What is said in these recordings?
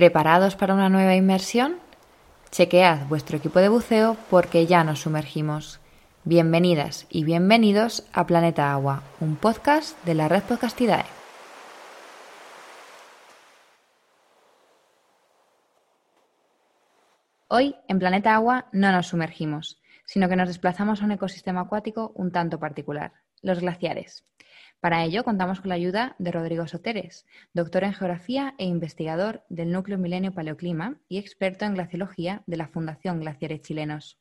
¿Preparados para una nueva inmersión? Chequead vuestro equipo de buceo porque ya nos sumergimos. Bienvenidas y bienvenidos a Planeta Agua, un podcast de la red Podcastidae. Hoy en Planeta Agua no nos sumergimos, sino que nos desplazamos a un ecosistema acuático un tanto particular, los glaciares. Para ello contamos con la ayuda de Rodrigo Soteres, doctor en geografía e investigador del Núcleo Milenio Paleoclima y experto en glaciología de la Fundación Glaciares Chilenos.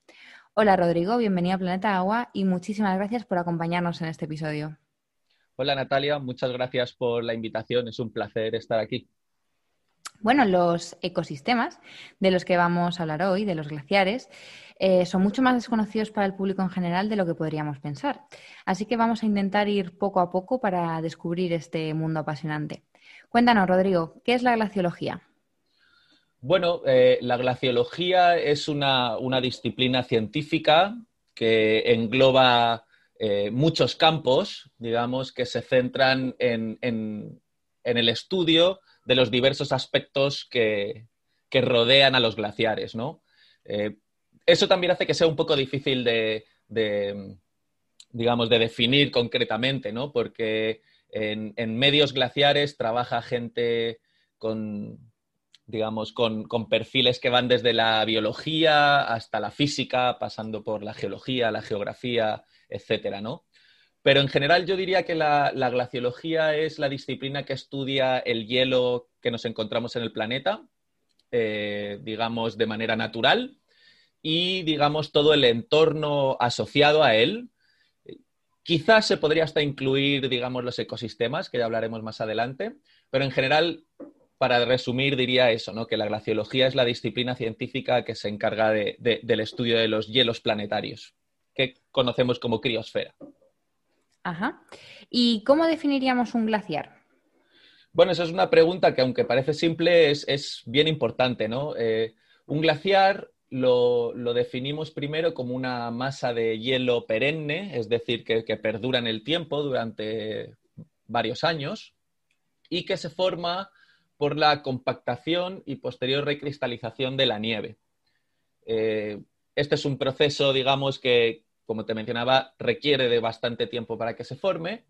Hola Rodrigo, bienvenido a Planeta Agua y muchísimas gracias por acompañarnos en este episodio. Hola Natalia, muchas gracias por la invitación, es un placer estar aquí. Bueno, los ecosistemas de los que vamos a hablar hoy, de los glaciares, eh, son mucho más desconocidos para el público en general de lo que podríamos pensar. Así que vamos a intentar ir poco a poco para descubrir este mundo apasionante. Cuéntanos, Rodrigo, ¿qué es la glaciología? Bueno, eh, la glaciología es una, disciplina científica que engloba eh, muchos campos, digamos, que se centran en, en el estudio de los diversos aspectos que, rodean a los glaciares, ¿no? Eh, eso también hace que sea un poco difícil de, digamos, de definir concretamente, ¿no? Porque en, medios glaciares trabaja gente con, digamos, con, con, perfiles que van desde la biología hasta la física, pasando por la geología, la geografía, etcétera, ¿no? Pero en general yo diría que la, glaciología es la disciplina que estudia el hielo que nos encontramos en el planeta, eh, digamos, de manera natural y, digamos, todo el entorno asociado a él. Quizás se podría hasta incluir, digamos, los ecosistemas, que ya hablaremos más adelante, pero en general, para resumir, diría eso, ¿no? que la glaciología es la disciplina científica que se encarga del estudio de los hielos planetarios, que conocemos como criosfera. Ajá. ¿Y cómo definiríamos un glaciar? Bueno, esa es una pregunta que, aunque parece simple, es, bien importante, ¿no? Eh, un glaciar lo, definimos primero como una masa de hielo perenne, es decir, que, perdura en el tiempo durante varios años y que se forma por la compactación y posterior recristalización de la nieve. Eh, este es un proceso, digamos, que, como te mencionaba, requiere de bastante tiempo para que se forme.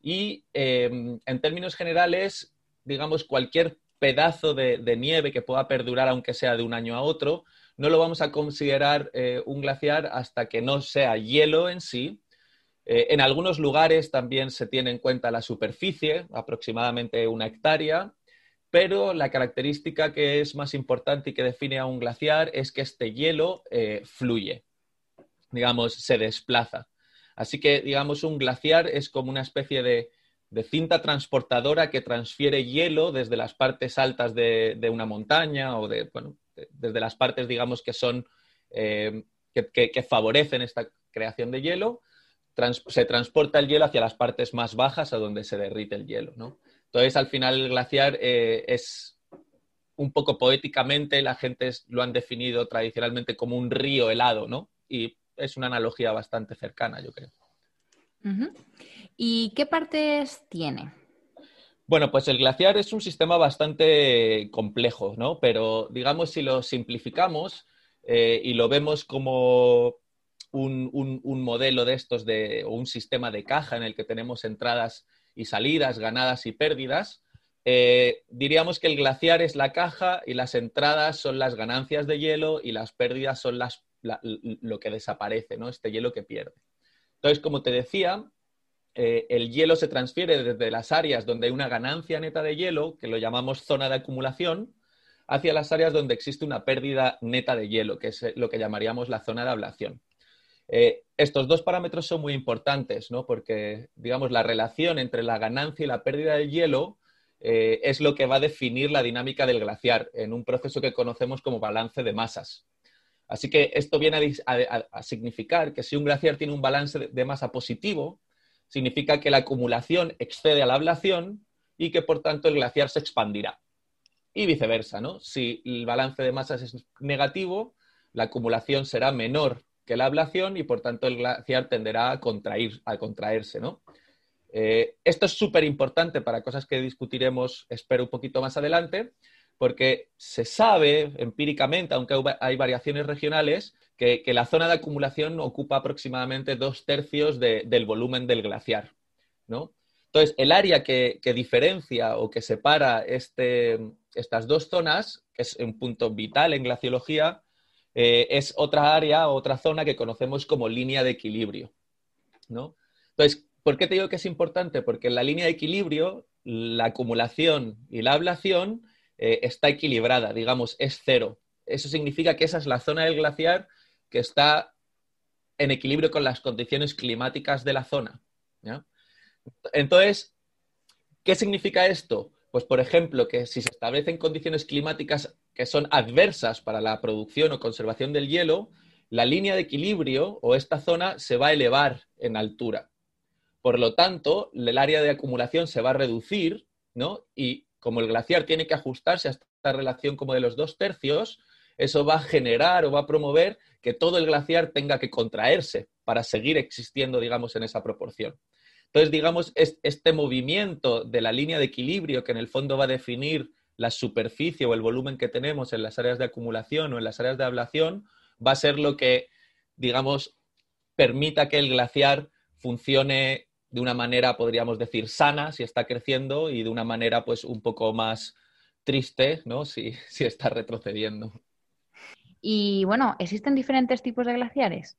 Y em, en términos generales, digamos, cualquier pedazo de, nieve que pueda perdurar, aunque sea de un año a otro, no lo vamos a considerar eh, un glaciar hasta que no sea hielo en sí. Eh, en algunos lugares también se tiene en cuenta la superficie, aproximadamente una hectárea, pero la característica que es más importante y que define a un glaciar es que este hielo eh, fluye digamos, se desplaza. Así que, digamos, un glaciar es como una especie de, cinta transportadora que transfiere hielo desde las partes altas de, una montaña o de, bueno, desde las partes, digamos, que son, eh, que, favorecen esta creación de hielo, se transporta el hielo hacia las partes más bajas a donde se derrite el hielo, ¿no? Entonces, al final, el glaciar eh, es un poco poéticamente, la gente lo han definido tradicionalmente como un río helado, ¿no? Y es una analogía bastante cercana, yo creo. ¿Y qué partes tiene? Bueno, pues el glaciar es un sistema bastante complejo, ¿no? Pero digamos, si lo simplificamos eh, y lo vemos como un, modelo de estos, de, o un sistema de caja en el que tenemos entradas y salidas, ganadas y pérdidas, eh, diríamos que el glaciar es la caja y las entradas son las ganancias de hielo y las pérdidas son las lo que desaparece, ¿no? Este hielo que pierde. Entonces, como te decía, eh, el hielo se transfiere desde las áreas donde hay una ganancia neta de hielo, que lo llamamos zona de acumulación, hacia las áreas donde existe una pérdida neta de hielo, que es eh, lo que llamaríamos la zona de ablación. Eh, estos dos parámetros son muy importantes, ¿no? Porque, digamos, la relación entre la ganancia y la pérdida de hielo es lo que va a definir la dinámica del glaciar en un proceso que conocemos como balance de masas. Así que esto viene a, significar que si un glaciar tiene un balance de, masa positivo, significa que la acumulación excede a la ablación y que por tanto el glaciar se expandirá. Y viceversa, ¿no? Si el balance de masas es negativo, la acumulación será menor que la ablación y por tanto el glaciar tenderá a, contraer, a contraerse, ¿no? Eh, esto es súper importante para cosas que discutiremos, espero, un poquito más adelante, porque se sabe empíricamente, aunque hay variaciones regionales, que, la zona de acumulación ocupa aproximadamente dos tercios del volumen del glaciar. Entonces, el área que, diferencia o que separa este, estas dos zonas, que es un punto vital en glaciología, eh, es otra área, otra zona que conocemos como línea de equilibrio. Entonces, ¿por qué te digo que es importante? Porque en la línea de equilibrio, la acumulación y la ablación eh, está equilibrada, digamos, es cero. Eso significa que esa es la zona del glaciar que está en equilibrio con las condiciones climáticas de la zona. Entonces, ¿qué significa esto? Pues, por ejemplo, que si se establecen condiciones climáticas que son adversas para la producción o conservación del hielo, la línea de equilibrio o esta zona se va a elevar en altura. Por lo tanto, el área de acumulación se va a reducir, ¿no? Y como el glaciar tiene que ajustarse a esta relación como de los dos tercios, eso va a generar o va a promover que todo el glaciar tenga que contraerse para seguir existiendo, digamos, en esa proporción. Entonces, digamos, este movimiento de la línea de equilibrio que en el fondo va a definir la superficie o el volumen que tenemos en las áreas de acumulación o en las áreas de ablación, va a ser lo que, digamos, permita que el glaciar funcione de una manera, podríamos decir, sana si está creciendo y de una manera, pues, un poco más triste, ¿no? Si, está retrocediendo. Y bueno, ¿existen diferentes tipos de glaciares?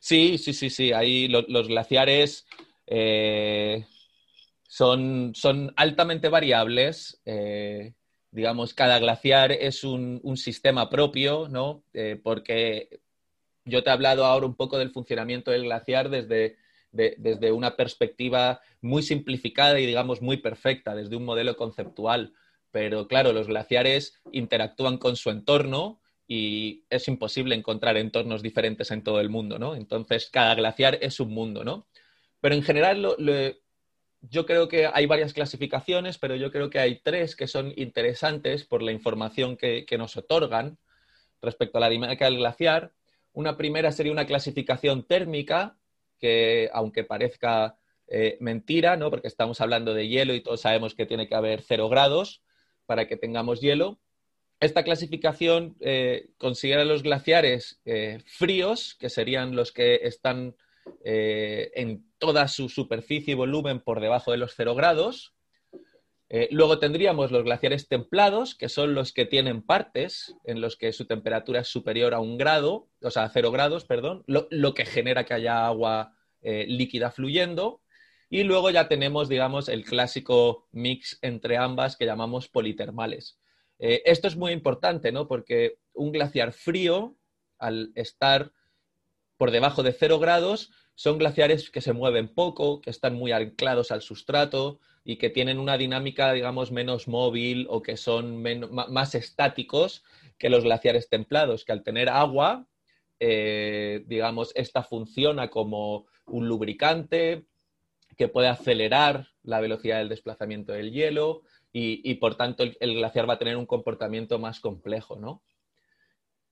Sí, sí, sí, sí. Ahí los glaciares eh, son, son, altamente variables. Eh, digamos, cada glaciar es un, sistema propio, ¿no? Eh, porque yo te he hablado ahora un poco del funcionamiento del glaciar desde, desde una perspectiva muy simplificada y, digamos, muy perfecta, desde un modelo conceptual. Pero claro, los glaciares interactúan con su entorno y es imposible encontrar entornos diferentes en todo el mundo, ¿no? Entonces, cada glaciar es un mundo, ¿no? Pero en general, yo creo que hay varias clasificaciones, pero yo creo que hay tres que son interesantes por la información que, nos otorgan respecto a la dinámica del glaciar. Una primera sería una clasificación térmica, que aunque parezca eh, mentira, ¿no? porque estamos hablando de hielo y todos sabemos que tiene que haber cero grados para que tengamos hielo. Esta clasificación eh, considera los glaciares eh, fríos, que serían los que están en toda su superficie y volumen por debajo de los cero grados. Eh, luego tendríamos los glaciares templados, que son los que tienen partes en los que su temperatura es superior a un grado, o sea, a cero grados, perdón, lo, que genera que haya agua eh, líquida fluyendo. Y luego ya tenemos, digamos, el clásico mix entre ambas que llamamos politermales. esto es muy importante, ¿no? Porque un glaciar frío, al estar por debajo de cero grados son glaciares que se mueven poco, que están muy anclados al sustrato y que tienen una dinámica, digamos, menos móvil o que son más estáticos que los glaciares templados, que al tener agua, eh, digamos, esta funciona como un lubricante que puede acelerar la velocidad del desplazamiento del hielo y, por tanto el, glaciar va a tener un comportamiento más complejo, ¿no?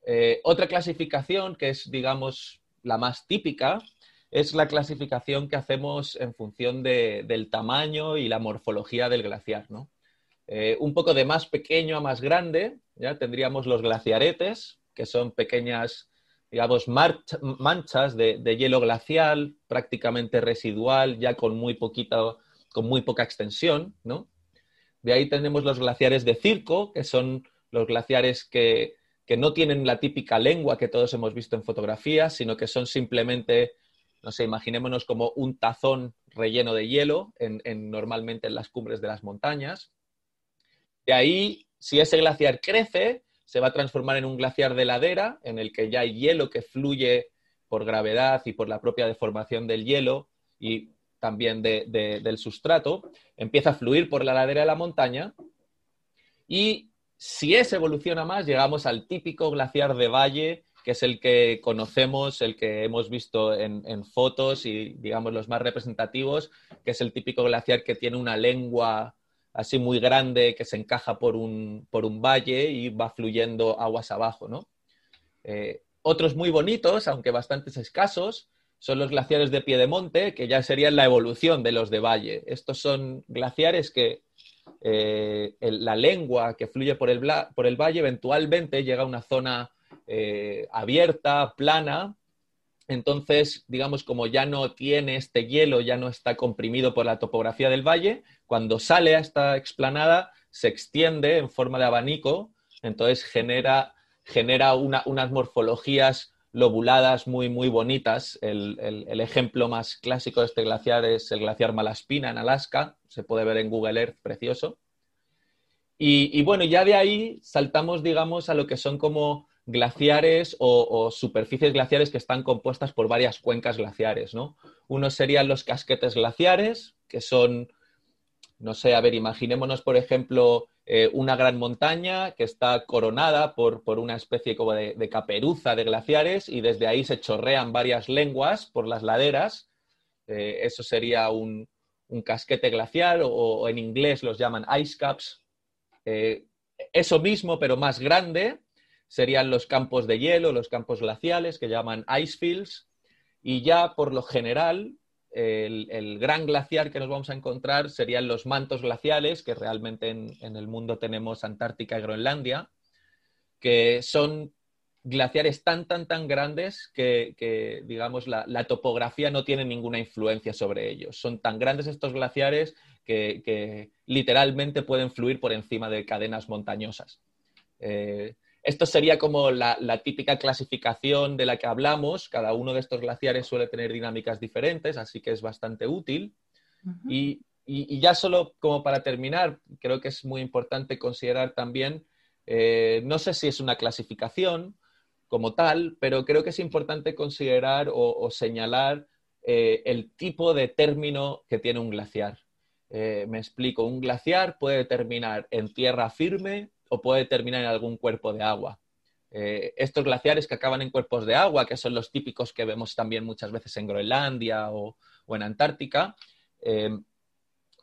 Eh, otra clasificación que es, digamos, la más típica, es la clasificación que hacemos en función del tamaño y la morfología del glaciar. Eh, un poco de más pequeño a más grande, ya tendríamos los glaciaretes, que son pequeñas, digamos, manchas de, hielo glacial, prácticamente residual, ya con muy poquita, con muy poca extensión, De ahí tenemos los glaciares de circo, que son los glaciares que que no tienen la típica lengua que todos hemos visto en fotografías, sino que son simplemente, no sé, imaginémonos como un tazón relleno de hielo en, normalmente en las cumbres de las montañas. De ahí, si ese glaciar crece, se va a transformar en un glaciar de ladera, en el que ya hay hielo que fluye por gravedad y por la propia deformación del hielo y también del sustrato, empieza a fluir por la ladera de la montaña y si ese evoluciona más, llegamos al típico glaciar de valle, que es el que conocemos, el que hemos visto en, fotos y, digamos, los más representativos, que es el típico glaciar que tiene una lengua así muy grande que se encaja por un, valle y va fluyendo aguas abajo, ¿no? Eh, otros muy bonitos, aunque bastante escasos, son los glaciares de pie de monte, que ya serían la evolución de los de valle. Estos son glaciares que eh, la lengua que fluye por el, por el, valle eventualmente llega a una zona eh, abierta, plana. Entonces, digamos, como ya no tiene este hielo, ya no está comprimido por la topografía del valle, cuando sale a esta explanada se extiende en forma de abanico, entonces genera, genera unas morfologías lobuladas muy, muy bonitas. El, ejemplo más clásico de este glaciar es el glaciar Malaspina en Alaska, se puede ver en Google Earth, precioso. Y, bueno, ya de ahí saltamos, digamos, a lo que son como glaciares o, superficies glaciares que están compuestas por varias cuencas glaciares, ¿no? Unos serían los casquetes glaciares, que son, no sé, a ver, imaginémonos, por ejemplo, eh, una gran montaña que está coronada por, una especie como de, caperuza de glaciares y desde ahí se chorrean varias lenguas por las laderas. Eh, eso sería un, casquete glacial o, en inglés los llaman ice caps. Eh, eso mismo, pero más grande, serían los campos de hielo, los campos glaciales que llaman ice fields. Y ya por lo general, el, gran glaciar que nos vamos a encontrar serían los mantos glaciales, que realmente en, el mundo tenemos Antártica y Groenlandia, que son glaciares tan, tan, tan grandes que, digamos, la, topografía no tiene ninguna influencia sobre ellos. Son tan grandes estos glaciares que, literalmente pueden fluir por encima de cadenas montañosas. Eh, esto sería como la, típica clasificación de la que hablamos. Cada uno de estos glaciares suele tener dinámicas diferentes, así que es bastante útil. y, ya solo como para terminar, creo que es muy importante considerar también, eh, no sé si es una clasificación como tal, pero creo que es importante considerar o, señalar eh, el tipo de término que tiene un glaciar. Eh, me explico, un glaciar puede terminar en tierra firme o puede terminar en algún cuerpo de agua. Eh, estos glaciares que acaban en cuerpos de agua, que son los típicos que vemos también muchas veces en Groenlandia o, en Antártica, eh,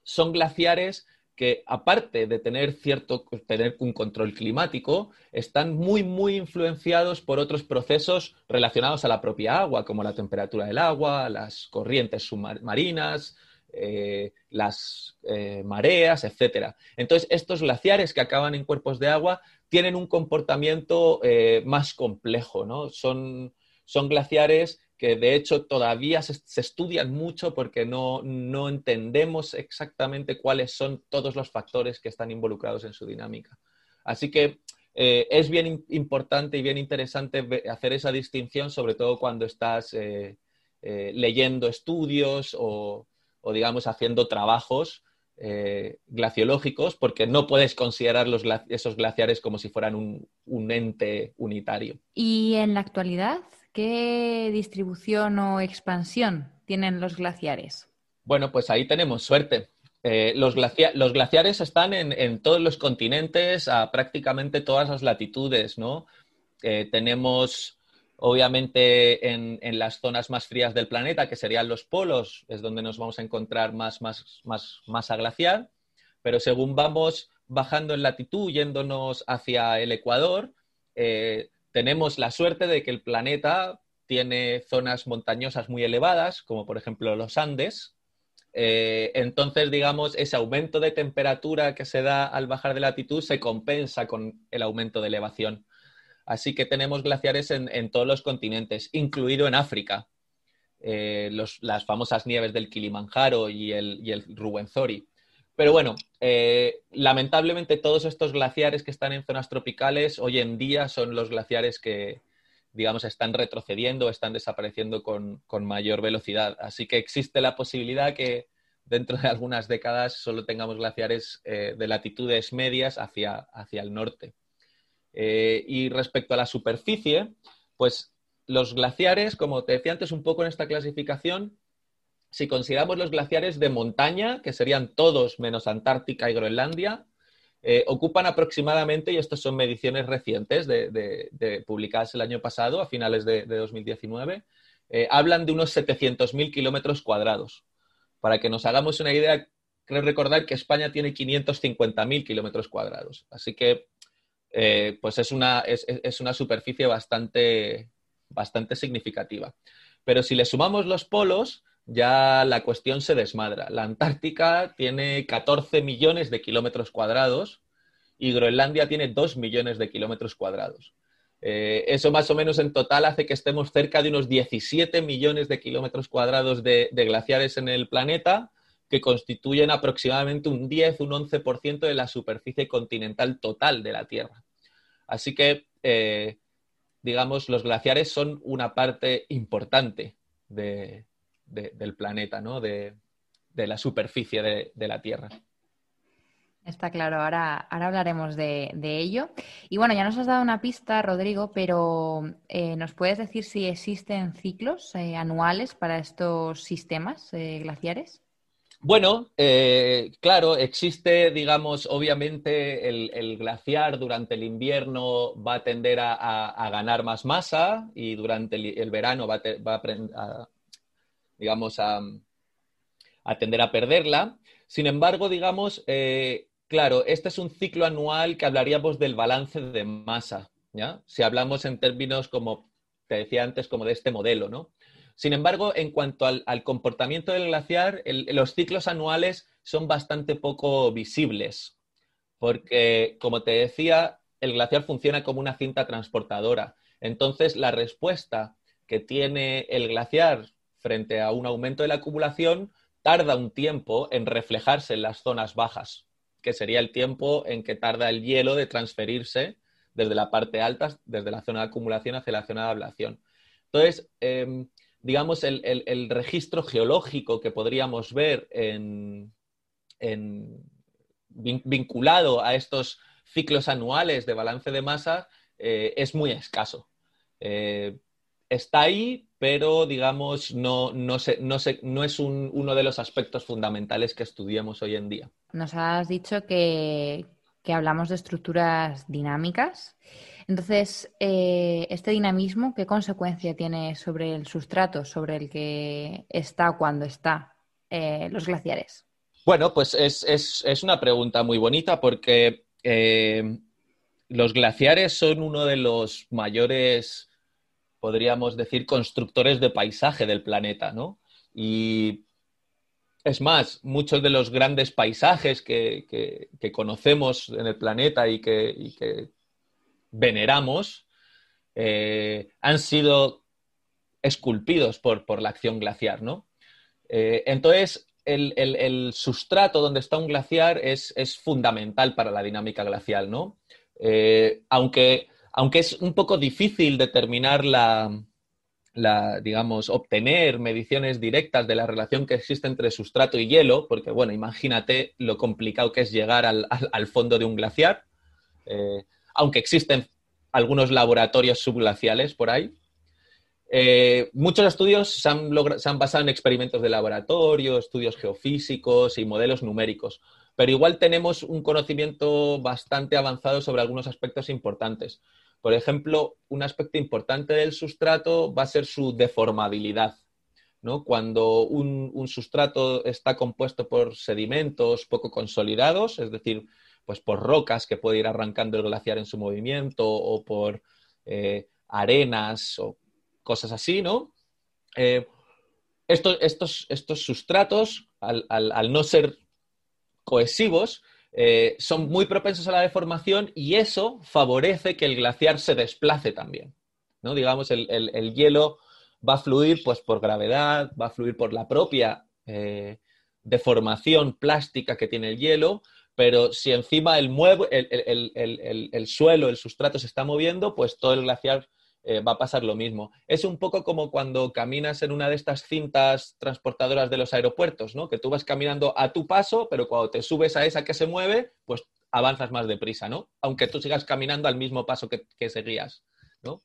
son glaciares que aparte de tener cierto tener un control climático, están muy muy influenciados por otros procesos relacionados a la propia agua, como la temperatura del agua, las corrientes submarinas, eh, las eh, mareas, etc. Entonces, estos glaciares que acaban en cuerpos de agua tienen un comportamiento eh, más complejo, ¿no? Son, son, glaciares que de hecho todavía se, estudian mucho porque no, no, entendemos exactamente cuáles son todos los factores que están involucrados en su dinámica. Así que es bien importante y bien interesante hacer esa distinción, sobre todo cuando estás leyendo estudios o, o digamos haciendo trabajos eh, glaciológicos porque no puedes considerar esos glaciares como si fueran un, ente unitario. ¿Y en la actualidad qué distribución o expansión tienen los glaciares? Bueno, pues ahí tenemos suerte. Eh, los, glaciares están en, todos los continentes, a prácticamente todas las latitudes, ¿no? Eh, tenemos Obviamente en, las zonas más frías del planeta, que serían los polos, es donde nos vamos a encontrar más, más, más masa glacial, pero según vamos bajando en latitud, yéndonos hacia el Ecuador, eh, tenemos la suerte de que el planeta tiene zonas montañosas muy elevadas, como por ejemplo los Andes. Eh, entonces, digamos, ese aumento de temperatura que se da al bajar de latitud se compensa con el aumento de elevación. Así que tenemos glaciares en, todos los continentes, incluido en África. Eh, las famosas nieves del Kilimanjaro y el, y Ruwenzori. Pero bueno, eh, lamentablemente todos estos glaciares que están en zonas tropicales hoy en día son los glaciares que, digamos, están retrocediendo, están desapareciendo con, mayor velocidad. Así que existe la posibilidad que dentro de algunas décadas solo tengamos glaciares eh, de latitudes medias hacia, hacia el norte. Eh, y respecto a la superficie, pues los glaciares, como te decía antes un poco en esta clasificación, si consideramos los glaciares de montaña, que serían todos menos Antártica y Groenlandia, eh, ocupan aproximadamente, y estas son mediciones recientes de, publicadas el año pasado, a finales de, 2019, eh, hablan de unos 700.000 kilómetros cuadrados. Para que nos hagamos una idea, creo recordar que España tiene 550.000 kilómetros cuadrados. Así que eh, pues es una, es, una superficie bastante, bastante significativa. Pero si le sumamos los polos, ya la cuestión se desmadra. La Antártica tiene 14 millones de kilómetros cuadrados y Groenlandia tiene 2 millones de kilómetros cuadrados. Eh, eso más o menos en total hace que estemos cerca de unos 17 millones de kilómetros cuadrados de, glaciares en el planeta, que constituyen aproximadamente un 10, un 11% de la superficie continental total de la Tierra. Así que, eh, digamos, los glaciares son una parte importante del planeta, ¿no? de, la superficie de la Tierra. Está claro, ahora, ahora hablaremos de, ello. Y bueno, ya nos has dado una pista, Rodrigo, pero eh, ¿nos puedes decir si existen ciclos eh, anuales para estos sistemas glaciares? Bueno, claro, existe, digamos, obviamente el, glaciar durante el invierno va a tender a, ganar más masa y durante el, verano va, a, digamos, a, tender a perderla. Sin embargo, digamos, Claro, este es un ciclo anual que hablaríamos del balance de masa, ¿ya? Si hablamos en términos como te decía antes, como de este modelo, ¿no? Sin embargo, en cuanto al, comportamiento del glaciar, los ciclos anuales son bastante poco visibles, porque, como te decía, el glaciar funciona como una cinta transportadora. Entonces, la respuesta que tiene el glaciar frente a un aumento de la acumulación tarda un tiempo en reflejarse en las zonas bajas que sería el tiempo en que tarda el hielo de transferirse desde la parte alta, desde la zona de acumulación hacia la zona de ablación. Entonces, em, digamos, el, registro geológico que podríamos ver vinculado a estos ciclos anuales de balance de masa eh, es muy escaso. Eh, está ahí, pero digamos, no, no, no, es uno de los aspectos fundamentales que estudiamos hoy en día. Nos has dicho que, hablamos de estructuras dinámicas. Entonces, eh, este dinamismo, ¿qué consecuencia tiene sobre el sustrato, sobre el que está cuando está eh, los glaciares? Bueno, pues es, una pregunta muy bonita porque eh, los glaciares son uno de los mayores podríamos decir, constructores de paisaje del planeta, ¿no? Y es más, muchos de los grandes paisajes que, conocemos en el planeta y que, veneramos eh, han sido esculpidos por, la acción glaciar, ¿no? Eh, entonces, el, sustrato donde está un glaciar es, fundamental para la dinámica glacial, ¿no? Eh, aunque aunque es un poco difícil determinar la, digamos, obtener mediciones directas de la relación que existe entre sustrato y hielo, porque, bueno, imagínate lo complicado que es llegar al, fondo de un glaciar, aunque existen algunos laboratorios subglaciales por ahí. Eh, muchos estudios se han, basado en experimentos de laboratorio, estudios geofísicos y modelos numéricos, pero igual tenemos un conocimiento bastante avanzado sobre algunos aspectos importantes. Por ejemplo, un aspecto importante del sustrato va a ser su deformabilidad. ¿no? Cuando un, sustrato está compuesto por sedimentos poco consolidados, es decir, pues por rocas que puede ir arrancando el glaciar en su movimiento o por eh, arenas o cosas así, ¿no? Eh, estos, estos, sustratos, al no ser cohesivos, eh, son muy propensos a la deformación y eso favorece que el glaciar se desplace también. ¿no? Digamos, el, hielo va a fluir pues, por gravedad, va a fluir por la propia deformación plástica que tiene el hielo, pero si encima el, el, suelo, el sustrato se está moviendo, pues todo el glaciar eh, va a pasar lo mismo. Es un poco como cuando caminas en una de estas cintas transportadoras de los aeropuertos, ¿no? Que tú vas caminando a tu paso, pero cuando te subes a esa que se mueve, pues avanzas más deprisa, ¿no? Aunque tú sigas caminando al mismo paso que, seguías, ¿no?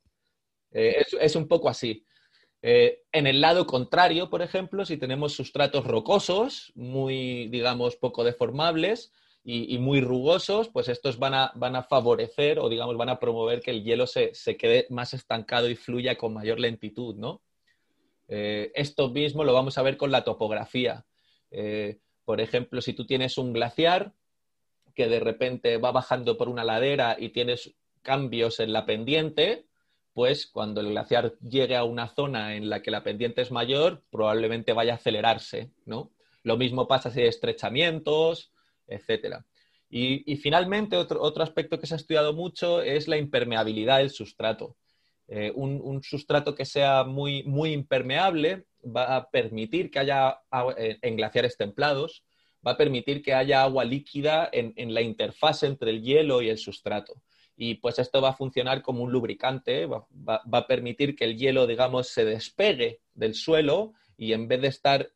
Eh, es, un poco así. Eh, en el lado contrario, por ejemplo, si tenemos sustratos rocosos, muy, digamos, poco deformables, y, muy rugosos, pues estos van a, van a, favorecer o digamos van a promover que el hielo se, quede más estancado y fluya con mayor lentitud, ¿no? Eh, esto mismo lo vamos a ver con la topografía. Eh, por ejemplo, si tú tienes un glaciar que de repente va bajando por una ladera y tienes cambios en la pendiente, pues cuando el glaciar llegue a una zona en la que la pendiente es mayor, probablemente vaya a acelerarse, ¿no? Lo mismo pasa si hay estrechamientos, etcétera. Y, finalmente, otro, aspecto que se ha estudiado mucho es la impermeabilidad del sustrato. Eh, un, sustrato que sea muy, muy impermeable va a permitir que haya eh, en glaciares templados, va a permitir que haya agua líquida en, la interfase entre el hielo y el sustrato. Y pues esto va a funcionar como un lubricante, va, a permitir que el hielo, digamos, se despegue del suelo y en vez de estar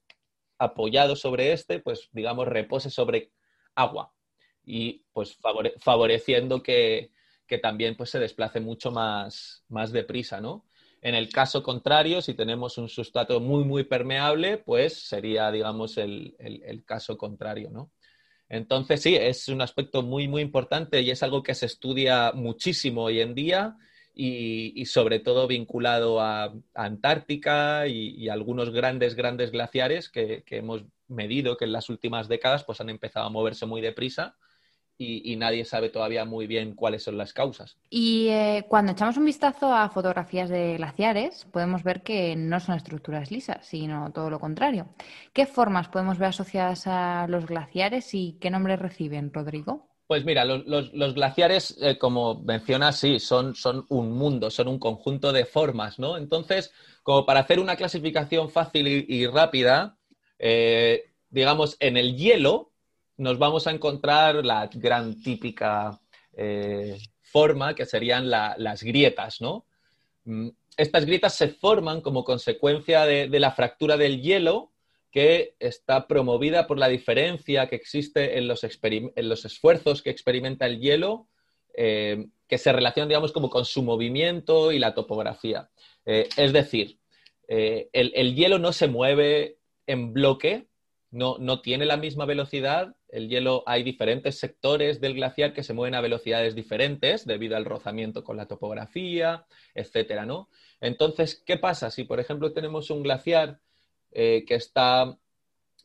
apoyado sobre este, pues digamos, repose sobre agua y pues favoreciendo que, también pues, se desplace mucho más, más deprisa, ¿no? En el caso contrario, si tenemos un sustrato muy, muy permeable, pues sería, digamos, el, caso contrario, ¿no? Entonces, sí, es un aspecto muy, muy importante y es algo que se estudia muchísimo hoy en día y, sobre todo vinculado a, Antártica y, algunos grandes, grandes glaciares que, que, hemos medido que en las últimas décadas pues, han empezado a moverse muy deprisa y, nadie sabe todavía muy bien cuáles son las causas. Y eh, cuando echamos un vistazo a fotografías de glaciares, podemos ver que no son estructuras lisas, sino todo lo contrario. ¿Qué formas podemos ver asociadas a los glaciares y qué nombres reciben, Rodrigo? Pues mira, los, glaciares, eh, como mencionas, sí, son, son, un mundo, son un conjunto de formas, ¿no? Entonces, como para hacer una clasificación fácil y, rápida, eh, digamos, en el hielo nos vamos a encontrar la gran típica eh, forma que serían las grietas, ¿no? Mm, estas grietas se forman como consecuencia de, la fractura del hielo que está promovida por la diferencia que existe en los, esfuerzos que experimenta el hielo, eh, que se relacionan, digamos, como con su movimiento y la topografía. Es decir, el, hielo no se mueve en bloque, no, no tiene la misma velocidad el hielo, hay diferentes sectores del glaciar que se mueven a velocidades diferentes debido al rozamiento con la topografía, etcétera, ¿no? Entonces, ¿qué pasa si, por ejemplo, tenemos un glaciar eh, que está,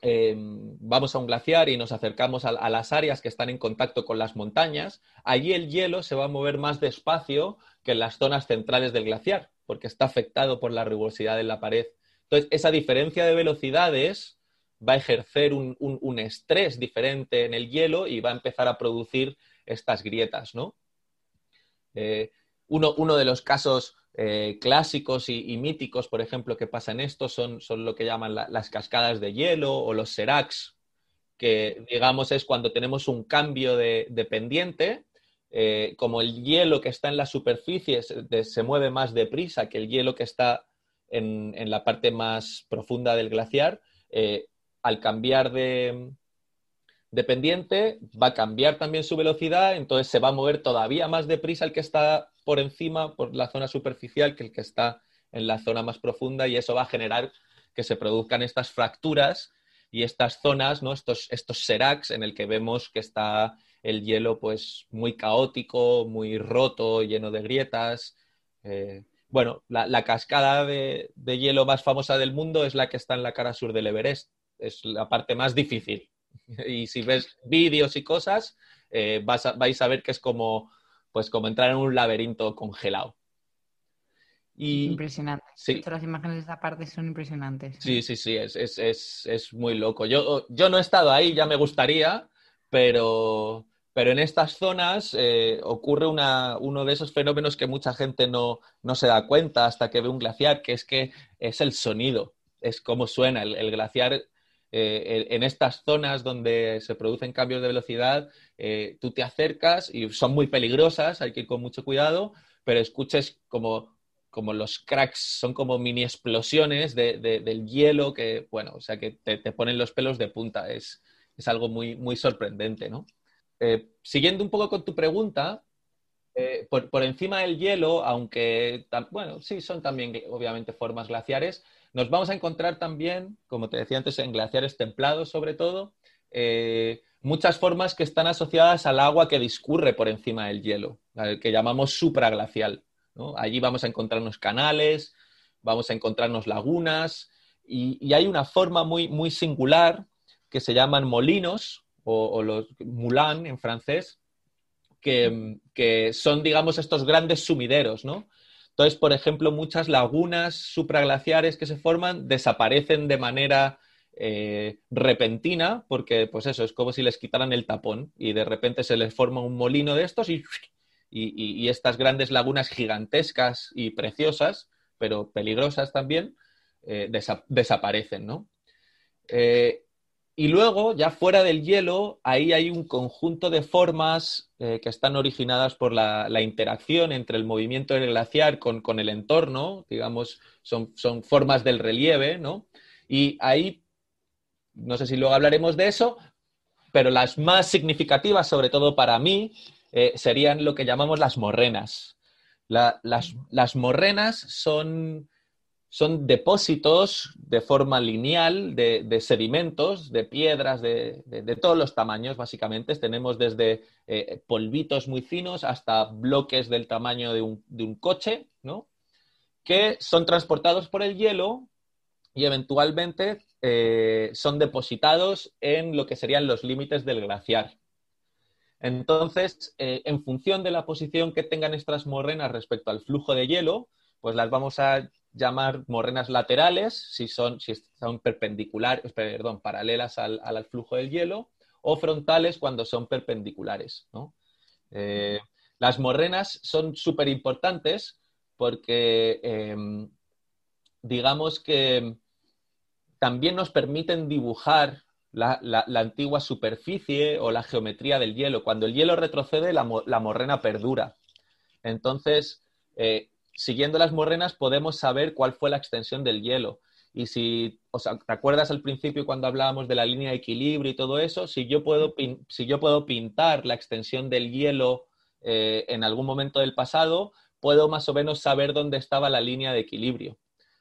em, vamos a un glaciar y nos acercamos a, las áreas que están en contacto con las montañas, allí el hielo se va a mover más despacio que en las zonas centrales del glaciar, porque está afectado por la rugosidad de la pared. Entonces, esa diferencia de velocidades va a ejercer un, estrés diferente en el hielo y va a empezar a producir estas grietas, ¿no? Eh, uno, de los casos eh, clásicos y, míticos, por ejemplo, que pasa en esto son, lo que llaman las cascadas de hielo o los seracs, que digamos es cuando tenemos un cambio de, pendiente, eh, como el hielo que está en la superficie se, mueve más deprisa que el hielo que está en, la parte más profunda del glaciar, al cambiar de, pendiente, va a cambiar también su velocidad, entonces se va a mover todavía más deprisa el que está por encima, por la zona superficial, que el que está en la zona más profunda, y eso va a generar que se produzcan estas fracturas y estas zonas, ¿no? estos, estos seracs en el que vemos que está el hielo pues muy caótico, muy roto, lleno de grietas. Eh, bueno, la, cascada de, hielo más famosa del mundo es la que está en la cara sur del Everest, es la parte más difícil. Y si ves vídeos y cosas, eh, vais a ver que es como, pues como entrar en un laberinto congelado. Impresionante. Sí. Las imágenes de esa parte son impresionantes. Sí, sí, sí, es, muy loco. Yo, yo no he estado ahí, ya me gustaría, pero, pero en estas zonas eh, ocurre uno de esos fenómenos que mucha gente no, se da cuenta hasta que ve un glaciar, que es que es el sonido, es cómo suena. el glaciar eh, en estas zonas donde se producen cambios de velocidad, eh, tú te acercas y son muy peligrosas, hay que ir con mucho cuidado, pero escuches como, como los cracks, son como mini explosiones del hielo que, bueno, o sea, que te, ponen los pelos de punta. Es, es algo muy, muy sorprendente, ¿no? Eh, siguiendo un poco con tu pregunta, por, por, encima del hielo, aunque, bueno, sí, son también obviamente formas glaciares, nos vamos a encontrar también, como te decía antes, en glaciares templados sobre todo, eh, muchas formas que están asociadas al agua que discurre por encima del hielo, que llamamos supraglacial. Allí vamos a encontrarnos canales, vamos a encontrarnos lagunas y, hay una forma muy, muy singular que se llaman molinos o, los moulins en francés, que, que, son, digamos, estos grandes sumideros, ¿no? Entonces, por ejemplo, muchas lagunas supraglaciares que se forman desaparecen de manera eh, repentina, porque pues eso, es como si les quitaran el tapón y de repente se les forma un molino de estos y, y, estas grandes lagunas gigantescas y preciosas, pero peligrosas también, eh, desaparecen, ¿no? Eh, y luego, ya fuera del hielo, ahí hay un conjunto de formas que están originadas por la, interacción entre el movimiento del glaciar con, el entorno, digamos, son, son, formas del relieve, ¿no? Y ahí no sé si luego hablaremos de eso, pero las más significativas, sobre todo para mí, eh, serían lo que llamamos las morrenas. las, morrenas son, son, depósitos de forma lineal de, sedimentos, de piedras, de, todos los tamaños, básicamente. Tenemos desde eh, polvitos muy finos hasta bloques del tamaño de un, de un coche, ¿no? que son transportados por el hielo y eventualmente eh, son depositados en lo que serían los límites del glaciar. Entonces, eh, en función de la posición que tengan estas morrenas respecto al flujo de hielo, pues las vamos a llamar morrenas laterales, si son, si son perpendiculares, perdón, paralelas al, flujo del hielo, o frontales cuando son perpendiculares. Eh, las morrenas son súper importantes porque em, digamos que también nos permiten dibujar la, antigua superficie o la geometría del hielo. Cuando el hielo retrocede, la, morrena perdura. Entonces, eh, siguiendo las morrenas podemos saber cuál fue la extensión del hielo. Y si te acuerdas al principio cuando hablábamos de la línea de equilibrio y todo eso, si yo puedo, si yo puedo pintar la extensión del hielo eh, en algún momento del pasado, puedo más o menos saber dónde estaba la línea de equilibrio.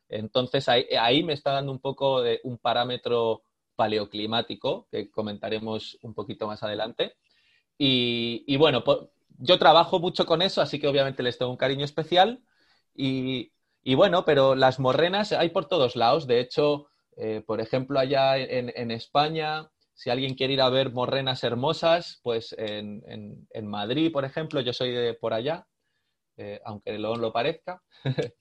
Entonces ahí, me está dando un poco de un parámetro paleoclimático que comentaremos un poquito más adelante. Y, bueno, yo trabajo mucho con eso, así que obviamente les tengo un cariño especial. Y, bueno, pero las morrenas hay por todos lados. De hecho, eh, por ejemplo, allá en, España, si alguien quiere ir a ver morrenas hermosas, pues en, Madrid, por ejemplo, yo soy de por allá, eh, aunque no lo parezca.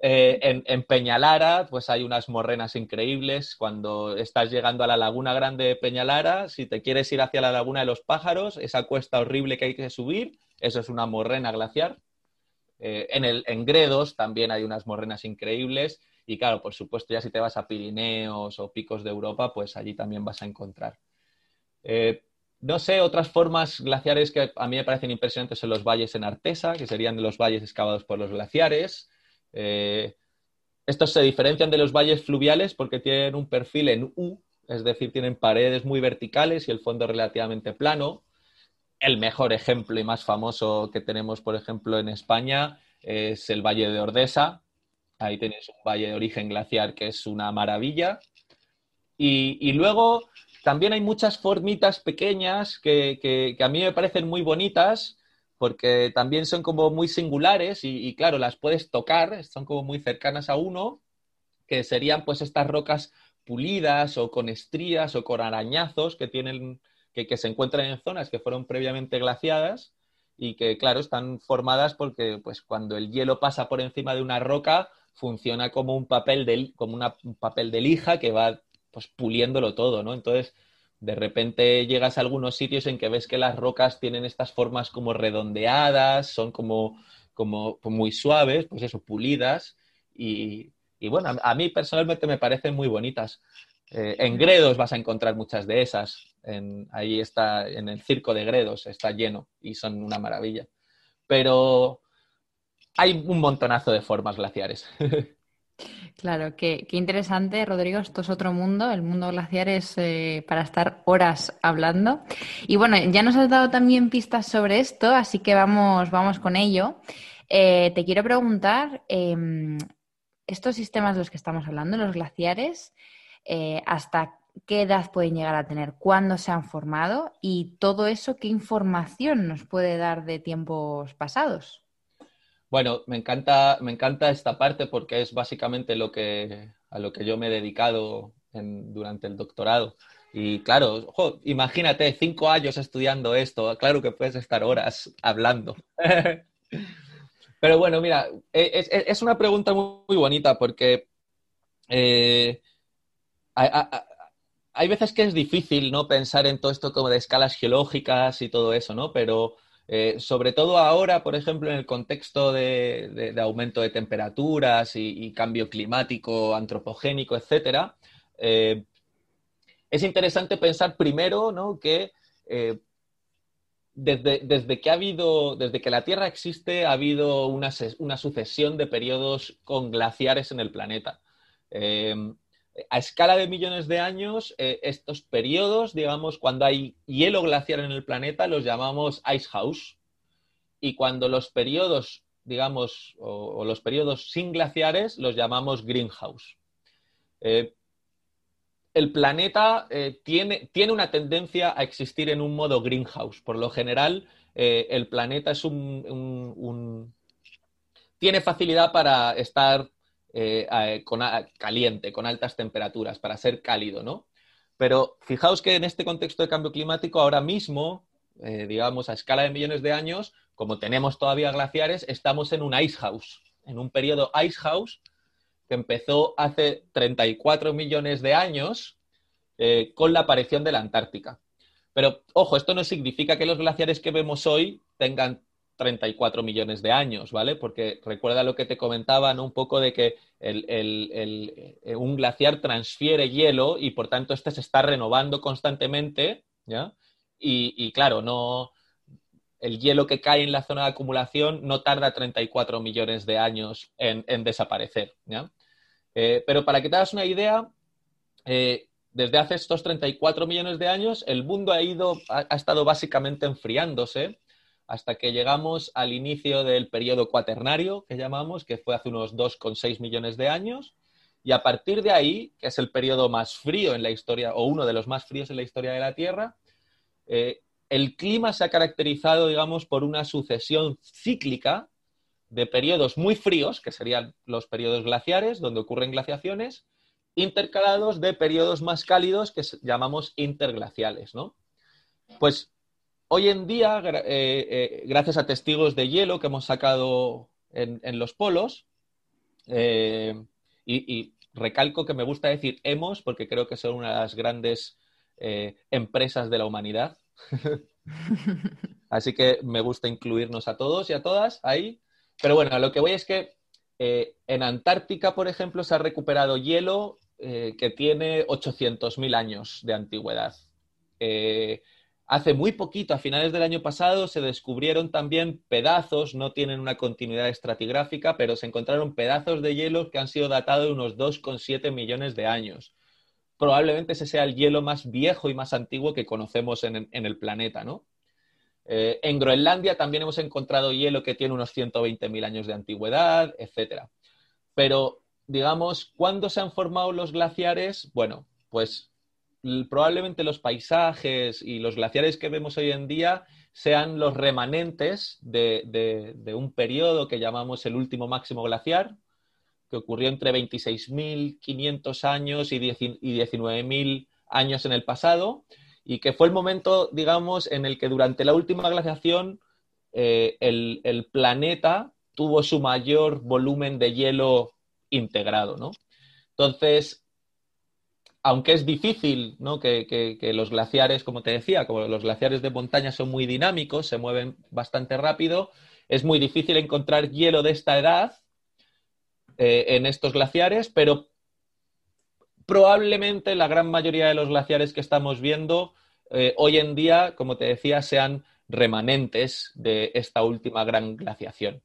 Eh, en, Peñalara, pues hay unas morrenas increíbles. Cuando estás llegando a la laguna grande de Peñalara, si te quieres ir hacia la laguna de los pájaros, esa cuesta horrible que hay que subir, eso es una morrena glaciar. Eh, en, el, en Gredos también hay unas morrenas increíbles. Y claro, por supuesto, ya si te vas a Pirineos o picos de Europa, pues allí también vas a encontrar. Eh, no sé, otras formas glaciares que a mí me parecen impresionantes son los valles en Artesa, que serían los valles excavados por los glaciares. Eh, estos se diferencian de los valles fluviales porque tienen un perfil en U, es decir, tienen paredes muy verticales y el fondo relativamente plano. El mejor ejemplo y más famoso que tenemos, por ejemplo, en España es el Valle de Ordesa. Ahí tenéis un valle de origen glaciar que es una maravilla. Y, luego también hay muchas formitas pequeñas que, a mí me parecen muy bonitas, porque también son como muy singulares y, claro, las puedes tocar, son como muy cercanas a uno, que serían pues estas rocas pulidas o con estrías o con arañazos que tienen, que, se encuentran en zonas que fueron previamente glaciadas y que, claro, están formadas porque pues cuando el hielo pasa por encima de una roca funciona como un papel de, como un papel de lija que va pues puliéndolo todo, ¿no? Entonces, de repente llegas a algunos sitios en que ves que las rocas tienen estas formas como redondeadas, son como, como muy suaves, pues eso, pulidas. Y, bueno, a, mí personalmente me parecen muy bonitas. Eh, en Gredos vas a encontrar muchas de esas. ahí está, en el circo de Gredos, está lleno y son una maravilla. Pero hay un montonazo de formas glaciares. Claro, qué, interesante, Rodrigo. Esto es otro mundo. El mundo glaciar es eh, para estar horas hablando. Y bueno, ya nos has dado también pistas sobre esto, así que vamos, vamos con ello. Eh, te quiero preguntar, em, estos sistemas de los que estamos hablando, los glaciares, eh, ¿hasta qué edad pueden llegar a tener? ¿Cuándo se han formado? Y todo eso, ¿qué información nos puede dar de tiempos pasados? Bueno, me encanta, me encanta esta parte porque es básicamente lo que, a lo que yo me he dedicado durante el doctorado. Y claro, imagínate, cinco años estudiando esto, claro que puedes estar horas hablando. Pero bueno, mira, e, es, una pregunta muy, bonita porque eh, hay, veces que es difícil ¿no? pensar en todo esto como de escalas geológicas y todo eso, ¿no? Pero eh, sobre todo ahora, por ejemplo, en el contexto de, aumento de temperaturas y, cambio climático, antropogénico, etcétera, eh, es interesante pensar primero ¿no? que desde, que ha habido, desde que la Tierra existe, ha habido una, sucesión de periodos con glaciares en el planeta. A escala de millones de años, eh, estos periodos, digamos, cuando hay hielo glaciar en el planeta, los llamamos ice house. Y cuando los periodos, digamos, o, los periodos sin glaciares, los llamamos greenhouse. Eh, el planeta eh, tiene, tiene, una tendencia a existir en un modo greenhouse. Por lo general, el planeta es un, tiene facilidad para estar eh, con, caliente, con altas temperaturas, para ser cálido, ¿no? Pero fijaos que en este contexto de cambio climático, ahora mismo, digamos, a escala de millones de años, como tenemos todavía glaciares, estamos en un ice house, en un periodo ice house que empezó hace 34 millones de años eh, con la aparición de la Antártica. Pero, ojo, esto no significa que los glaciares que vemos hoy tengan 34 millones de años, ¿vale? Porque recuerda lo que te comentaba, Un poco de que eh, un glaciar transfiere hielo y por tanto este se está renovando constantemente, ¿ya? Y, claro, no, el hielo que cae en la zona de acumulación no tarda 34 millones de años en, desaparecer, ¿ya? Eh, pero para que te hagas una idea, eh, desde hace estos 34 millones de años, el mundo ha, ido, ha, estado básicamente enfriándose hasta que llegamos al inicio del periodo cuaternario, que llamamos, que fue hace unos 2,6 millones de años. Y a partir de ahí, que es el periodo más frío en la historia, o uno de los más fríos en la historia de la Tierra, eh, el clima se ha caracterizado, digamos, por una sucesión cíclica de periodos muy fríos, que serían los periodos glaciares, donde ocurren glaciaciones, intercalados de periodos más cálidos que llamamos interglaciales, ¿no? Pues hoy en día, eh, eh, gracias a testigos de hielo que hemos sacado en, los polos, eh, y, recalco que me gusta decir hemos porque creo que son una de las grandes empresas de la humanidad. Así que me gusta incluirnos a todos y a todas ahí. Pero bueno, lo que voy es que en Antártica, por ejemplo, se ha recuperado hielo que tiene 800.000 años de antigüedad. Eh, hace muy poquito, a finales del año pasado, se descubrieron también pedazos, no tienen una continuidad estratigráfica, pero se encontraron pedazos de hielo que han sido datados de unos 2,7 millones de años. Probablemente ese sea el hielo más viejo y más antiguo que conocemos en, el planeta, ¿no? Eh, en Groenlandia también hemos encontrado hielo que tiene unos 120.000 años de antigüedad, etc. Pero, digamos, ¿cuándo se han formado los glaciares? Bueno, pues probablemente los paisajes y los glaciares que vemos hoy en día sean los remanentes de, un periodo que llamamos el último máximo glaciar, que ocurrió entre 26.500 años y 19.000 años en el pasado, y que fue el momento, digamos, en el que durante la última glaciación eh, el, planeta tuvo su mayor volumen de hielo integrado, ¿no? Entonces, aunque es difícil ¿no? que, los glaciares, como te decía, como los glaciares de montaña son muy dinámicos, se mueven bastante rápido, es muy difícil encontrar hielo de esta edad eh, en estos glaciares, pero probablemente la gran mayoría de los glaciares que estamos viendo eh, hoy en día, como te decía, sean remanentes de esta última gran glaciación.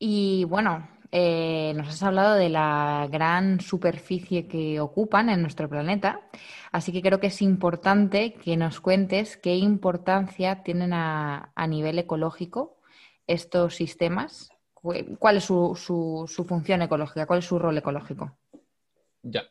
Y bueno, eh, nos has hablado de la gran superficie que ocupan en nuestro planeta, así que creo que es importante que nos cuentes qué importancia tienen a, nivel ecológico estos sistemas, cuál es su, función ecológica, cuál es su rol ecológico. Ya,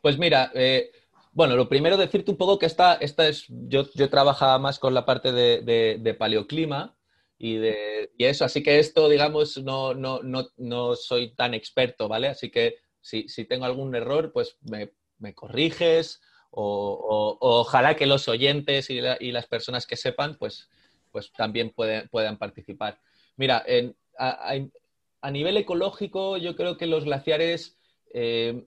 pues mira, eh, bueno, lo primero decirte un poco que esta, esta es, yo, yo trabajaba más con la parte de, paleoclima y de eso, así que esto, digamos, no, no, no, no soy tan experto, ¿vale? Así que si, si tengo algún error, pues me, me corriges o, ojalá que los oyentes y, y, las personas que sepan, pues, pues también pueden, puedan participar. Mira, en, a nivel ecológico, yo creo que los glaciares eh,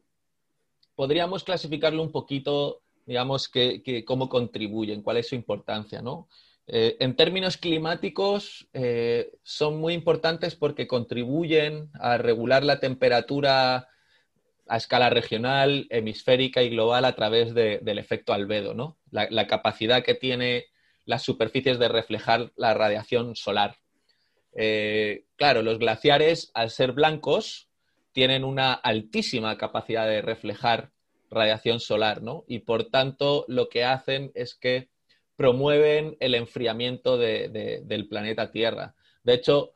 podríamos clasificarlo un poquito, digamos, que, cómo contribuyen, cuál es su importancia, ¿no? Eh, en términos climáticos, eh, son muy importantes porque contribuyen a regular la temperatura a escala regional, hemisférica y global a través del efecto albedo, ¿no? La, capacidad que tiene las superficies de reflejar la radiación solar. Eh, claro, los glaciares, al ser blancos, tienen una altísima capacidad de reflejar radiación solar, ¿no? Y por tanto, lo que hacen es que promueven el enfriamiento del planeta Tierra. De hecho,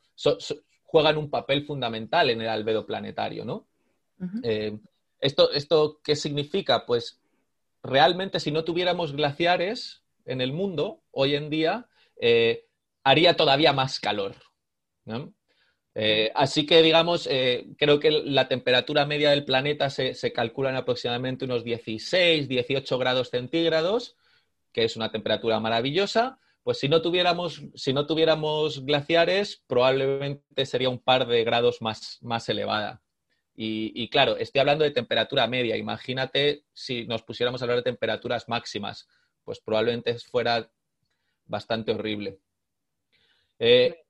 juegan un papel fundamental en el albedo planetario, ¿no? Eh, esto, ¿Esto qué significa? Pues realmente si no tuviéramos glaciares en el mundo, hoy en día, eh, haría todavía más calor. Eh, así que, digamos, creo que la temperatura media del planeta se, se, calcula en aproximadamente unos 16, 18 grados centígrados que es una temperatura maravillosa, pues si no tuviéramos, si no tuviéramos glaciares, probablemente sería un par de grados más, más elevada. Y, claro, estoy hablando de temperatura media. Imagínate si nos pusiéramos a hablar de temperaturas máximas, pues probablemente fuera bastante horrible. Eh,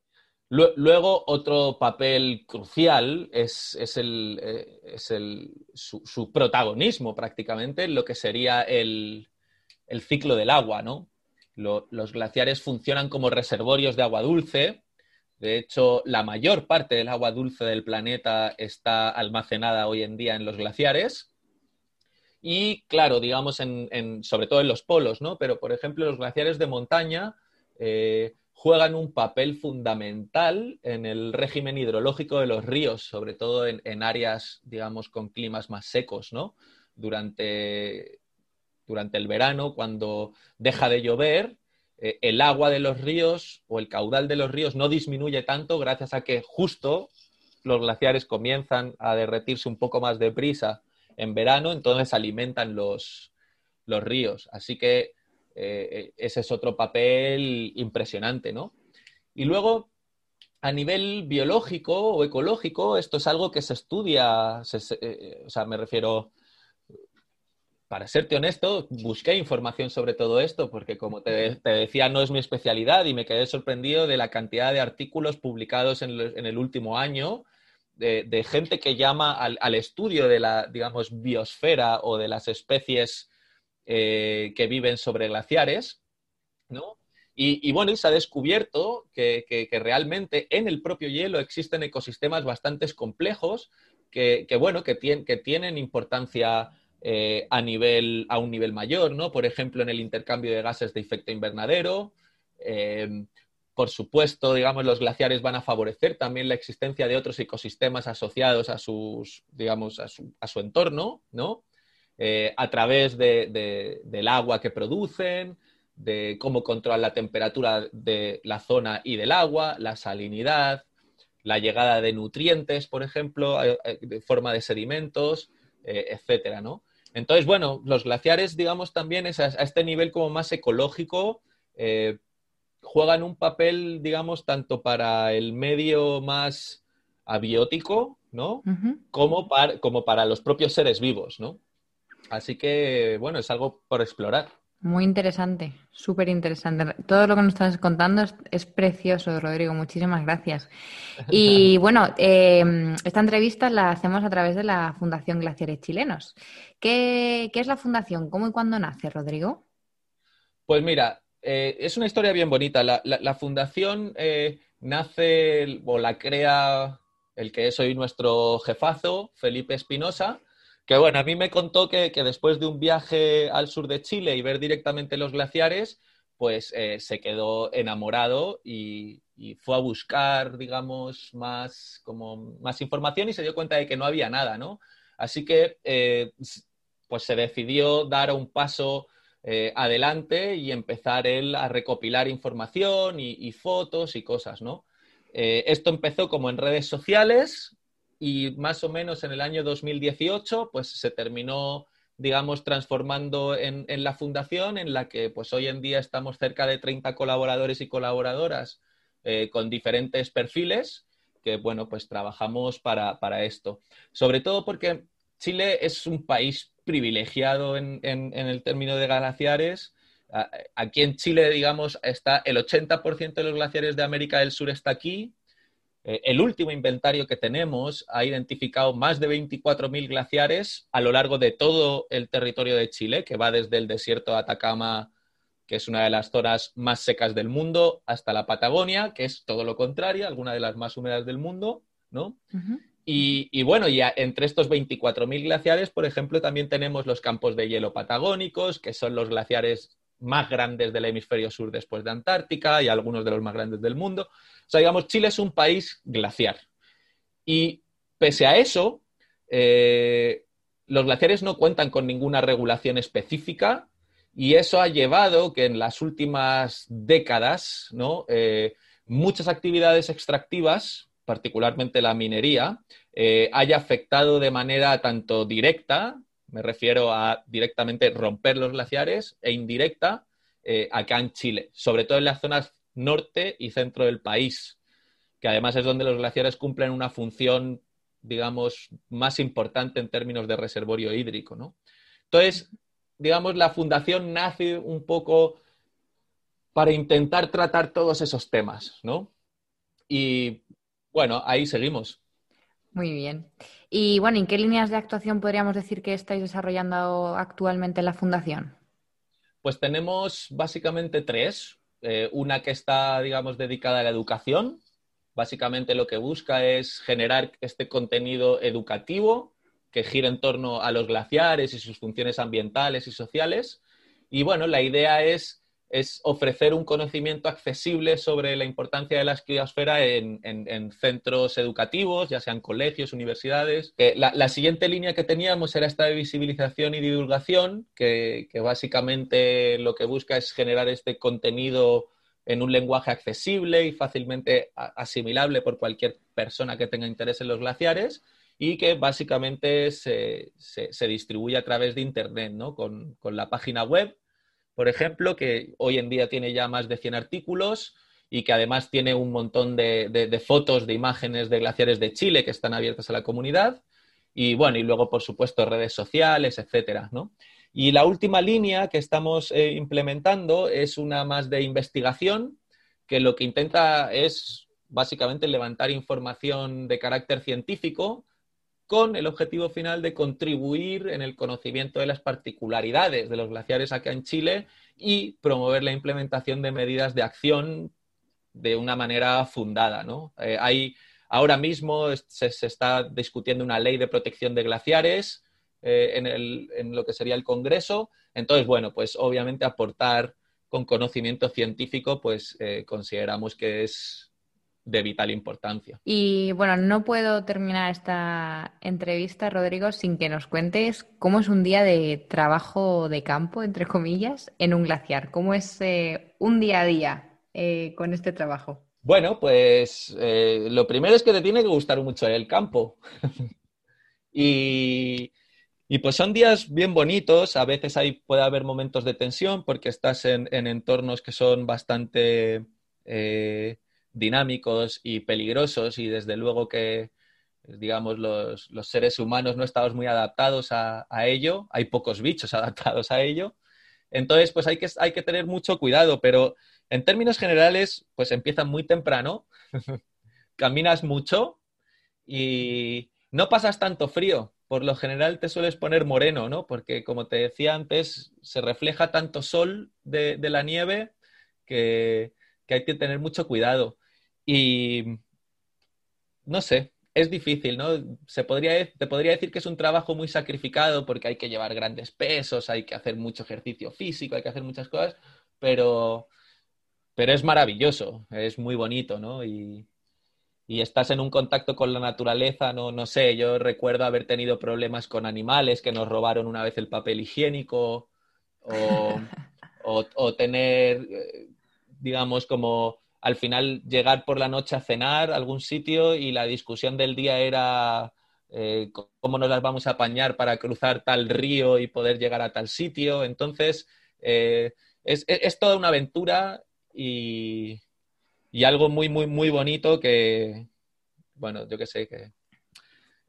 luego, otro papel crucial es, el, eh, es el, su, protagonismo prácticamente, en lo que sería el, el ciclo del agua, ¿no? los glaciares funcionan como reservorios de agua dulce. De hecho, la mayor parte del agua dulce del planeta está almacenada hoy en día en los glaciares. Y claro, digamos, sobre todo en los polos, ¿no? Pero, por ejemplo, los glaciares de montaña eh, juegan un papel fundamental en el régimen hidrológico de los ríos, sobre todo en, en áreas, digamos, con climas más secos, ¿no? Durante durante el verano, cuando deja de llover, eh, el agua de los ríos o el caudal de los ríos no disminuye tanto gracias a que justo los glaciares comienzan a derretirse un poco más deprisa en verano, entonces alimentan los, los ríos. Así que eh, ese es otro papel impresionante, ¿no? Y luego, a nivel biológico o ecológico, esto es algo que se estudia, eh, o sea, me refiero, para serte honesto, busqué información sobre todo esto, porque como te, decía, no es mi especialidad y me quedé sorprendido de la cantidad de artículos publicados en, el último año de, gente que llama al, estudio de la, digamos, biosfera o de las especies eh, que viven sobre glaciares, ¿no? Y, bueno, se ha descubierto que, realmente en el propio hielo existen ecosistemas bastante complejos que, bueno, que tienen importancia eh, a, nivel, a un nivel mayor, ¿no? Por ejemplo, en el intercambio de gases de efecto invernadero. Eh, por supuesto, digamos, los glaciares van a favorecer también la existencia de otros ecosistemas asociados a sus, digamos, a su, a su entorno, ¿no? Eh, a través de, del agua que producen, de cómo controlan la temperatura de la zona y del agua, la salinidad, la llegada de nutrientes, por ejemplo, de forma de sedimentos, etcétera, ¿no? Entonces, bueno, los glaciares, digamos, también a, este nivel como más ecológico, eh, juegan un papel, digamos, tanto para el medio más abiótico, ¿no? como, para, como para los propios seres vivos, ¿no? Así que, bueno, es algo por explorar. Muy interesante, súper interesante. Todo lo que nos estás contando es, precioso, Rodrigo. Muchísimas gracias. Y bueno, em, esta entrevista la hacemos a través de la Fundación Glaciares Chilenos. ¿Qué, es la fundación? ¿Cómo y cuándo nace, Rodrigo? Pues mira, eh, es una historia bien bonita. La, fundación eh, nace o la crea el que es hoy nuestro jefazo, Felipe Espinosa que bueno, a mí me contó que, después de un viaje al sur de Chile y ver directamente los glaciares, pues eh, se quedó enamorado y, fue a buscar, digamos, más, como, más información y se dio cuenta de que no había nada, ¿no? Así que eh, pues se decidió dar un paso eh, adelante y empezar él a recopilar información y fotos y cosas, ¿no? esto empezó como en redes sociales, y más o menos en el año 2018 pues se terminó digamos transformando en, la fundación en la que pues hoy en día estamos cerca de 30 colaboradores y colaboradoras eh, con diferentes perfiles que, bueno, pues trabajamos para, esto. Sobre todo porque Chile es un país privilegiado en, el término de glaciares. Aquí en Chile, digamos, está el 80% de los glaciares de América del Sur está aquí. Eh, el último inventario que tenemos ha identificado más de 24.000 glaciares a lo largo de todo el territorio de Chile, que va desde el desierto de Atacama que es una de las zonas más secas del mundo, hasta la Patagonia, que es todo lo contrario, alguna de las más húmedas del mundo, ¿no? y, bueno, ya entre estos 24.000 glaciares, por ejemplo, también tenemos los campos de hielo patagónicos, que son los glaciares más grandes del hemisferio sur después de Antártica y algunos de los más grandes del mundo. O sea, digamos, Chile es un país glaciar. Y pese a eso, eh, los glaciares no cuentan con ninguna regulación específica y eso ha llevado que en las últimas décadas eh, muchas actividades extractivas, particularmente la minería, eh, haya afectado de manera tanto directa, me refiero a directamente romper los glaciares, e indirecta eh, acá en Chile, sobre todo en las zonas norte y centro del país, que además es donde los glaciares cumplen una función, digamos, más importante en términos de reservorio hídrico. ¿no? Entonces, digamos, la fundación nace un poco para intentar tratar todos esos temas, ¿no? Y bueno, ahí seguimos. Muy bien. Y bueno, ¿en qué líneas de actuación podríamos decir que estáis desarrollando actualmente la fundación? Pues tenemos básicamente tres. Eh, una que está, digamos, dedicada a la educación. Básicamente lo que busca es generar este contenido educativo que gira en torno a los glaciares y sus funciones ambientales y sociales. Y bueno, la idea es, es ofrecer un conocimiento accesible sobre la importancia de la esquiosfera en, centros educativos, ya sean colegios, universidades. la, siguiente línea que teníamos era esta de visibilización y divulgación, que, que básicamente lo que busca es generar este contenido en un lenguaje accesible y fácilmente asimilable por cualquier persona que tenga interés en los glaciares y que básicamente se, distribuye a través de Internet, ¿no? Con, la página web, por ejemplo, que hoy en día tiene ya más de 100 artículos y que además tiene un montón de, fotos, de imágenes de glaciares de Chile que están abiertas a la comunidad. Y bueno, y luego, por supuesto, redes sociales, etcétera, ¿no? Y la última línea que estamos eh, implementando es una más de investigación, que lo que intenta es básicamente levantar información de carácter científico con el objetivo final de contribuir en el conocimiento de las particularidades de los glaciares acá en Chile y promover la implementación de medidas de acción de una manera fundada. ¿no? Eh, hay, ahora mismo se, está discutiendo una ley de protección de glaciares eh, en, lo que sería el Congreso. Entonces, bueno, pues obviamente aportar con conocimiento científico, pues eh, consideramos que es de vital importancia. Y bueno, no puedo terminar esta entrevista, Rodrigo, sin que nos cuentes cómo es un día de trabajo de campo, entre comillas, en un glaciar. ¿Cómo es eh, un día a día eh, con este trabajo? Bueno, pues eh, lo primero es que te tiene que gustar mucho el campo. y, pues son días bien bonitos, a veces hay, puede haber momentos de tensión porque estás en, entornos que son bastante dinámicos y peligrosos y desde luego que, digamos, los, seres humanos no estamos muy adaptados a, ello, hay pocos bichos adaptados a ello. Entonces, pues hay que, hay que tener mucho cuidado, pero en términos generales, pues empiezan muy temprano, caminas mucho y no pasas tanto frío. Por lo general te sueles poner moreno, ¿no? Porque como te decía antes, se refleja tanto sol de, la nieve que, que, hay que tener mucho cuidado. Y no sé, es difícil, ¿no? Se podría, te podría decir que es un trabajo muy sacrificado porque hay que llevar grandes pesos, hay que hacer mucho ejercicio físico, hay que hacer muchas cosas, pero, pero es maravilloso, es muy bonito, ¿no? Y, y estás en un contacto con la naturaleza, no, no sé, yo recuerdo haber tenido problemas con animales que nos robaron una vez el papel higiénico o, o tener, eh, digamos, como al final llegar por la noche a cenar a algún sitio y la discusión del día era eh, cómo nos las vamos a apañar para cruzar tal río y poder llegar a tal sitio. Entonces, eh, es, toda una aventura y, algo muy, muy, muy bonito que, bueno, yo qué sé, que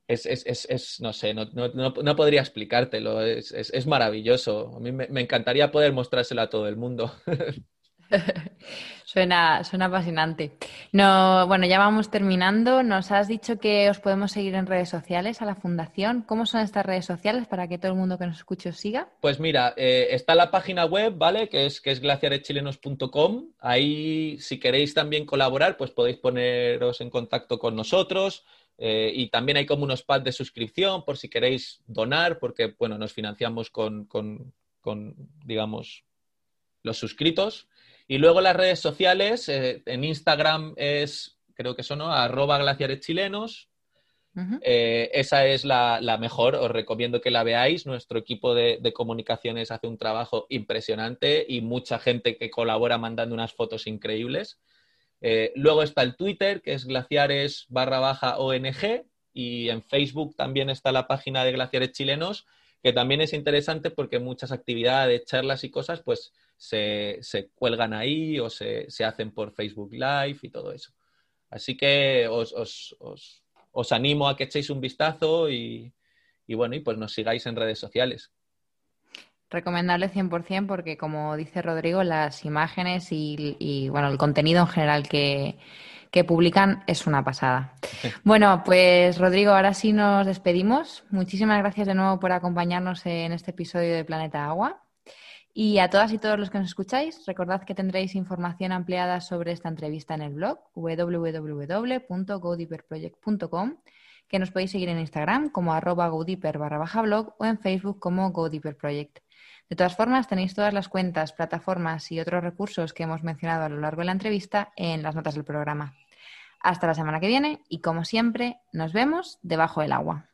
es, es, es, no sé, no, no, no, podría explicártelo, es, maravilloso. A mí me, me, encantaría poder mostrárselo a todo el mundo. suena, suena apasionante. No, bueno, ya vamos terminando. Nos has dicho que os podemos seguir en redes sociales a la Fundación. ¿Cómo son estas redes sociales para que todo el mundo que nos escuche os siga? Pues mira, eh, está la página web, ¿vale? Que es, que es glaciareschilenos.com. Ahí, si queréis también colaborar, pues podéis poneros en contacto con nosotros. Eh, y también hay como unos pads de suscripción por si queréis donar, porque bueno, nos financiamos con, con, digamos, los suscritos. Y luego las redes sociales, eh, en Instagram es, creo que son, ¿no? arroba glaciares chilenos. Eh, esa es la, mejor, os recomiendo que la veáis. Nuestro equipo de, de, comunicaciones hace un trabajo impresionante y mucha gente que colabora mandando unas fotos increíbles. Eh, luego está el Twitter, que es glaciares barra baja ONG, y en Facebook también está la página de Glaciares Chilenos, que también es interesante porque muchas actividades, charlas y cosas, pues se, cuelgan ahí o se, hacen por Facebook Live y todo eso. Así que os, animo a que echéis un vistazo y, y bueno, y pues nos sigáis en redes sociales. Recomendable 100% porque, como dice Rodrigo, las imágenes y, bueno, el contenido en general que, publican es una pasada. Bueno, pues Rodrigo, ahora sí nos despedimos. Muchísimas gracias de nuevo por acompañarnos en este episodio de Planeta Agua. Y a todas y todos los que nos escucháis, recordad que tendréis información ampliada sobre esta entrevista en el blog www.godeeperproject.com, que nos podéis seguir en Instagram como arroba barra baja blog o en Facebook como GoDeeperProject. De todas formas, tenéis todas las cuentas, plataformas y otros recursos que hemos mencionado a lo largo de la entrevista en las notas del programa. Hasta la semana que viene y, como siempre, nos vemos debajo del agua.